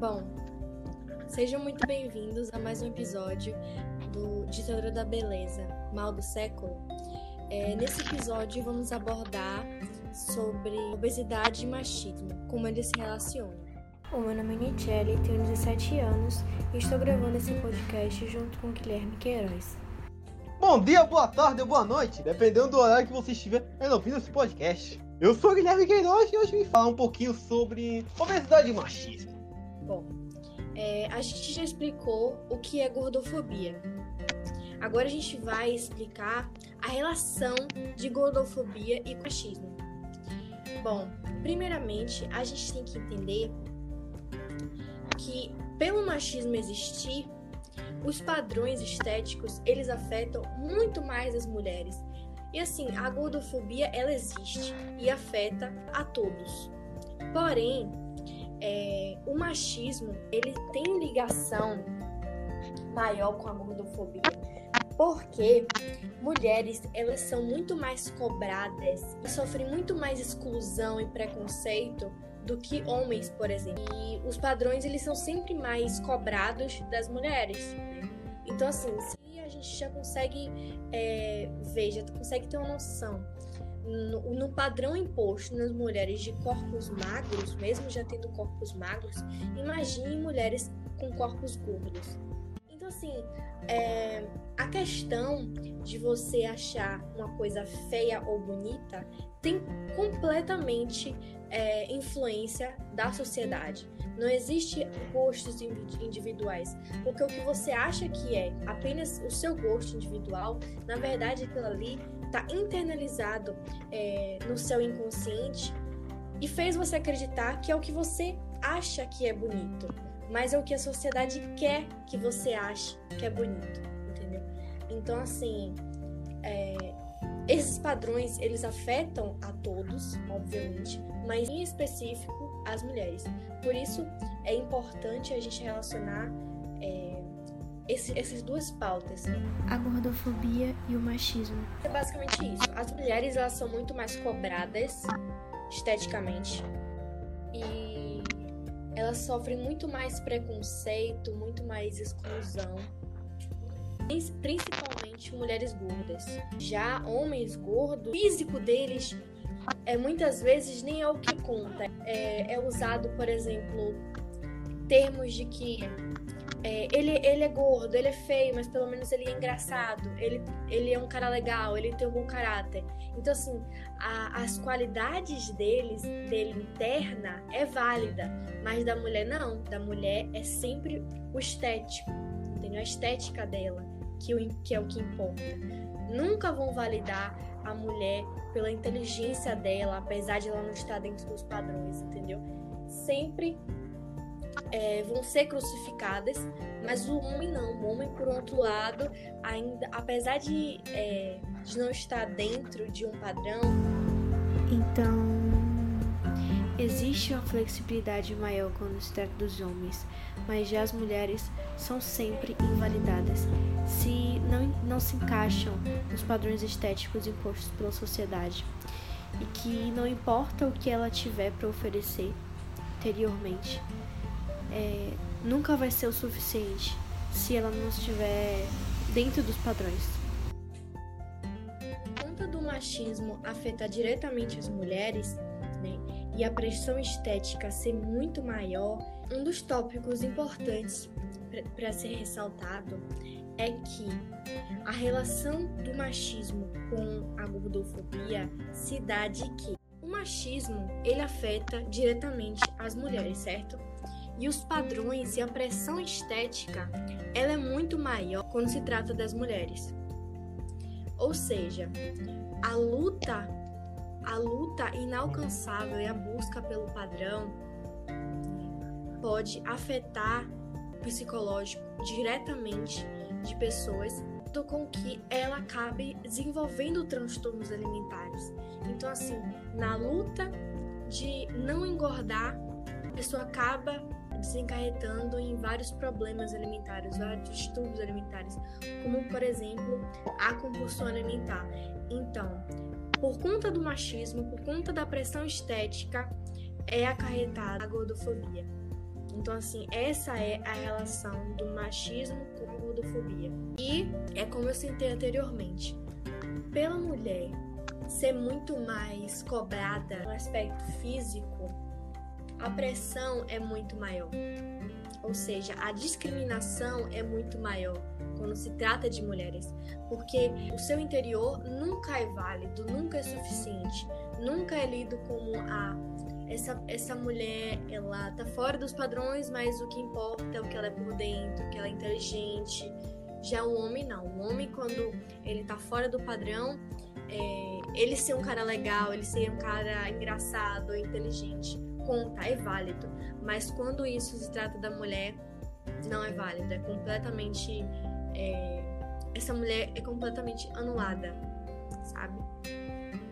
Bom, sejam muito bem-vindos a mais um episódio do Ditadura da Beleza, Mal do Século. É, nesse episódio vamos abordar sobre obesidade e machismo, como eles se relacionam. O meu nome é Nichelle, tenho 17 anos e estou gravando esse podcast junto com Guilherme Queiroz. Bom dia, boa tarde ou boa noite, dependendo do horário que você estiver ouvindo esse podcast. Eu sou o Guilherme Queiroz e hoje vim falar um pouquinho sobre obesidade e machismo. Bom, é, a gente já explicou o que é gordofobia. Agora a gente vai explicar a relação de gordofobia e machismo. Bom, primeiramente a gente tem que entender que pelo machismo existir, os padrões estéticos eles afetam muito mais as mulheres e assim, a gordofobia ela existe e afeta a todos. Porém, é, o machismo ele tem ligação maior com a gordofobia, porque mulheres elas são muito mais cobradas e sofrem muito mais exclusão e preconceito do que homens, por exemplo. E os padrões eles são sempre mais cobrados das mulheres. Então assim, gente já consegue é, ver, já consegue ter uma noção no, no, padrão imposto nas mulheres de corpos magros, mesmo já tendo corpos magros, imagine mulheres com corpos gordos. Assim, é, a questão de você achar uma coisa feia ou bonita tem completamente é, influência da sociedade. Não existe gostos individuais, porque o que você acha que é apenas o seu gosto individual, na verdade aquilo ali está internalizado é, no seu inconsciente e fez você acreditar que é o que você acha que é bonito, mas é o que a sociedade quer que você ache que é bonito, entendeu? Então assim, é, esses padrões eles afetam a todos, obviamente, mas em específico as mulheres. Por isso é importante a gente relacionar é, esse, essas duas pautas. A gordofobia e o machismo. É basicamente isso. As mulheres elas são muito mais cobradas esteticamente e elas sofrem muito mais preconceito, muito mais exclusão principalmente mulheres gordas. Já homens gordos, o físico deles é muitas vezes nem é o que conta. É, é usado, por exemplo, termos de que é, ele, ele é gordo, ele é feio, mas pelo menos ele é engraçado, ele, ele é um cara legal, ele tem um bom caráter. Então, assim, a, as qualidades deles, dele interna, é válida, mas da mulher não. Da mulher é sempre o estético, entendeu? A estética dela, que, o, que é o que importa. Nunca vão validar a mulher pela inteligência dela, apesar de ela não estar dentro dos padrões, entendeu? Sempre é, vão ser crucificadas, mas o homem não. O homem, por outro lado, ainda, apesar de, é, de não estar dentro de um padrão. Então, existe uma flexibilidade maior quando se trata dos homens, mas já as mulheres são sempre invalidadas se não, não se encaixam nos padrões estéticos impostos pela sociedade e que não importa o que ela tiver para oferecer anteriormente, é, nunca vai ser o suficiente se ela não estiver dentro dos padrões. Conta do machismo afeta diretamente as mulheres, né? E a pressão estética ser muito maior, um dos tópicos importantes para ser ressaltado é que a relação do machismo com a gordofobia se dá de que o machismo ele afeta diretamente as mulheres, certo? E os padrões e a pressão estética ela é muito maior quando se trata das mulheres. Ou seja, a luta, a luta inalcançável e a busca pelo padrão pode afetar o psicológico diretamente de pessoas com que ela acabe desenvolvendo transtornos alimentares. Então, assim, na luta de não engordar, a pessoa acaba desencarretando em vários problemas alimentares, vários distúrbios alimentares, como, por exemplo, a compulsão alimentar. Então, por conta do machismo, por conta da pressão estética, é acarretada a gordofobia. Então, assim, essa é a relação do machismo com a gordofobia. E é como eu sentei anteriormente. Pela mulher ser muito mais cobrada no aspecto físico, a pressão é muito maior. Ou seja, a discriminação é muito maior quando se trata de mulheres, porque o seu interior nunca é válido, nunca é suficiente, nunca é lido como a essa, essa mulher, ela tá fora dos padrões, mas o que importa é o que ela é por dentro, que ela é inteligente. Já o homem não. O homem, quando ele tá fora do padrão, é, ele ser um cara legal, ele ser um cara engraçado, inteligente, conta, é válido. Mas quando isso se trata da mulher, não é válido. É completamente. É, essa mulher é completamente anulada, sabe?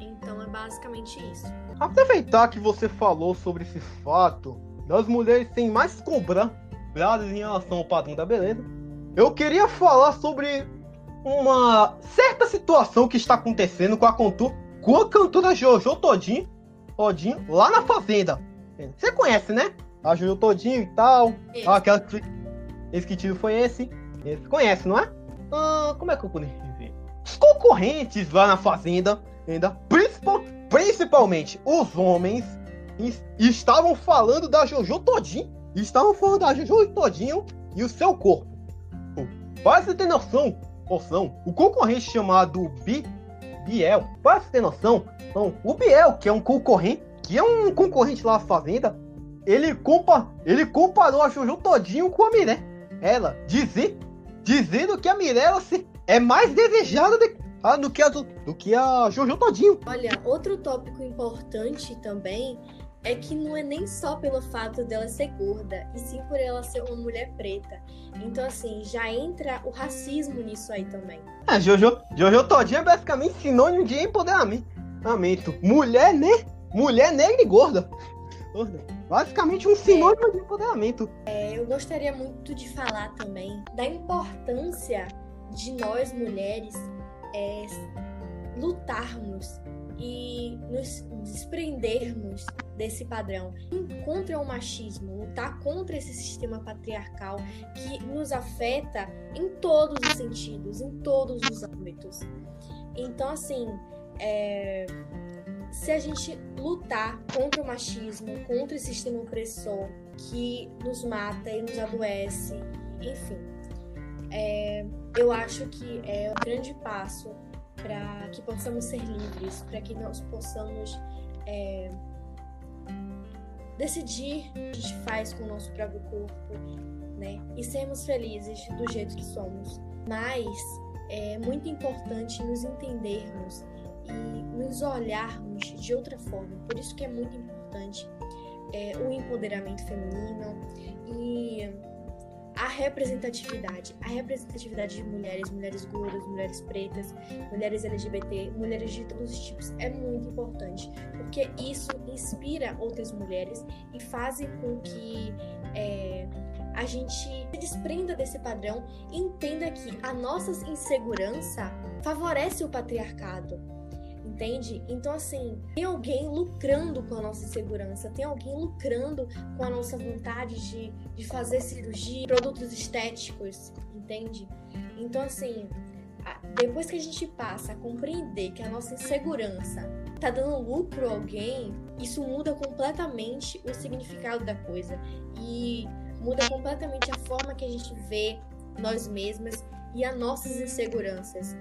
Então é basicamente isso. Aproveitar que você falou sobre esse fato das mulheres serem mais cobradas em relação ao padrão da beleza, eu queria falar sobre uma certa situação que está acontecendo com a, cantor, com a cantora Jojo Todinho, Todinho lá na Fazenda. Você conhece, né? A Jojo Todinho e tal. Esse. Ah, aquela que... Esse que tiro foi esse. Esse conhece, não é? Ah, como é que eu conheço? Os concorrentes lá na Fazenda ainda, principal, principalmente os homens, estavam falando da Jojo Todinho, estavam falando da Jojo Todinho e o seu corpo. Para você ter noção, noção, o concorrente chamado Bi, Biel, para você ter noção, então, o Biel, que é um concorrente, que é um concorrente lá na Fazenda, ele, compa, ele comparou a Jojo Todinho com a Mirella. Ela, dizer, dizendo que a Mirella é mais desejada de, ah, do que a, do que a Jojo Todinho. Olha, outro tópico importante também é que não é nem só pelo fato dela ser gorda, e sim por ela ser uma mulher preta. Então, assim, já entra o racismo nisso aí também. É, Jojo, Jojo Todinho é basicamente sinônimo de empoderamento. Mulher, né? Mulher negra e gorda. Basicamente um sinônimo é. de empoderamento. É, eu gostaria muito de falar também da importância de nós mulheres é, lutarmos e nos desprendermos desse padrão. Contra o machismo, lutar contra esse sistema patriarcal que nos afeta em todos os sentidos, em todos os âmbitos. Então, assim, é, se a gente lutar contra o machismo, contra esse sistema opressor que nos mata e nos adoece, enfim, é, eu acho que é um grande passo para que possamos ser livres, para que nós possamos é, decidir o que a gente faz com o nosso próprio corpo, né? E sermos felizes do jeito que somos. Mas é muito importante nos entendermos e nos olharmos de outra forma. Por isso que é muito importante é, o empoderamento feminino e a representatividade, a representatividade de mulheres, mulheres gordas, mulheres pretas, mulheres LGBT, mulheres de todos os tipos é muito importante, porque isso inspira outras mulheres e faz com que é, a gente se desprenda desse padrão e entenda que a nossa insegurança favorece o patriarcado entende? Então, assim, tem alguém lucrando com a nossa insegurança, tem alguém lucrando com a nossa vontade de, de fazer cirurgia, produtos estéticos, entende? Então, assim, depois que a gente passa a compreender que a nossa insegurança tá dando lucro a alguém, isso muda completamente o significado da coisa e muda completamente a forma que a gente vê nós mesmas e as nossas inseguranças.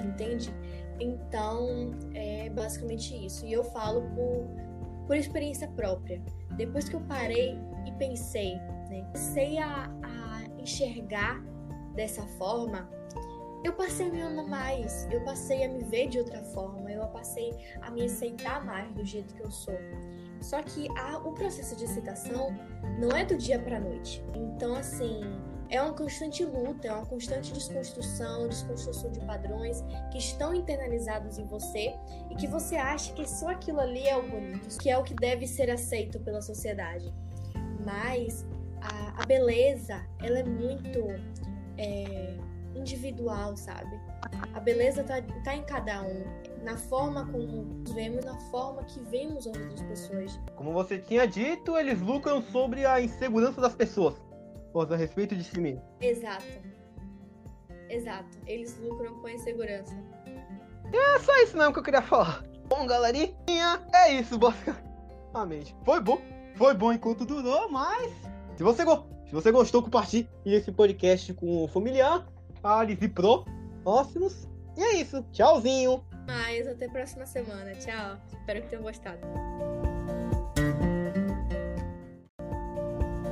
Entende? Então, é basicamente isso. E eu falo por, por experiência própria. Depois que eu parei e pensei, né, comecei a, a enxergar dessa forma, eu passei a me amar mais, eu passei a me ver de outra forma, eu passei a me aceitar mais do jeito que eu sou. Só que a, o processo de aceitação não é do dia para noite. Então, assim, é uma constante luta, é uma constante desconstrução, desconstrução de padrões que estão internalizados em você e que você acha que só aquilo ali é o bonito, que é o que deve ser aceito pela sociedade. Mas a, a beleza, ela é muito é, individual, sabe? A beleza tá, tá em cada um. na forma como nos vemos, na forma que vemos as outras pessoas. Como você tinha dito, eles lucram sobre a insegurança das pessoas. Pois a respeito de si mesmo. Exato. Exato. Eles lucram com a insegurança. É só isso mesmo que eu queria falar. Bom, galerinha, é isso, basicamente. Foi bom. Foi bom enquanto durou, mas. Se você, go... Se você gostou, compartilhe esse podcast com o familiar, Alice e Pro, próximos. E é isso. Tchauzinho. Mas até a próxima semana. Tchau. Espero que tenham gostado.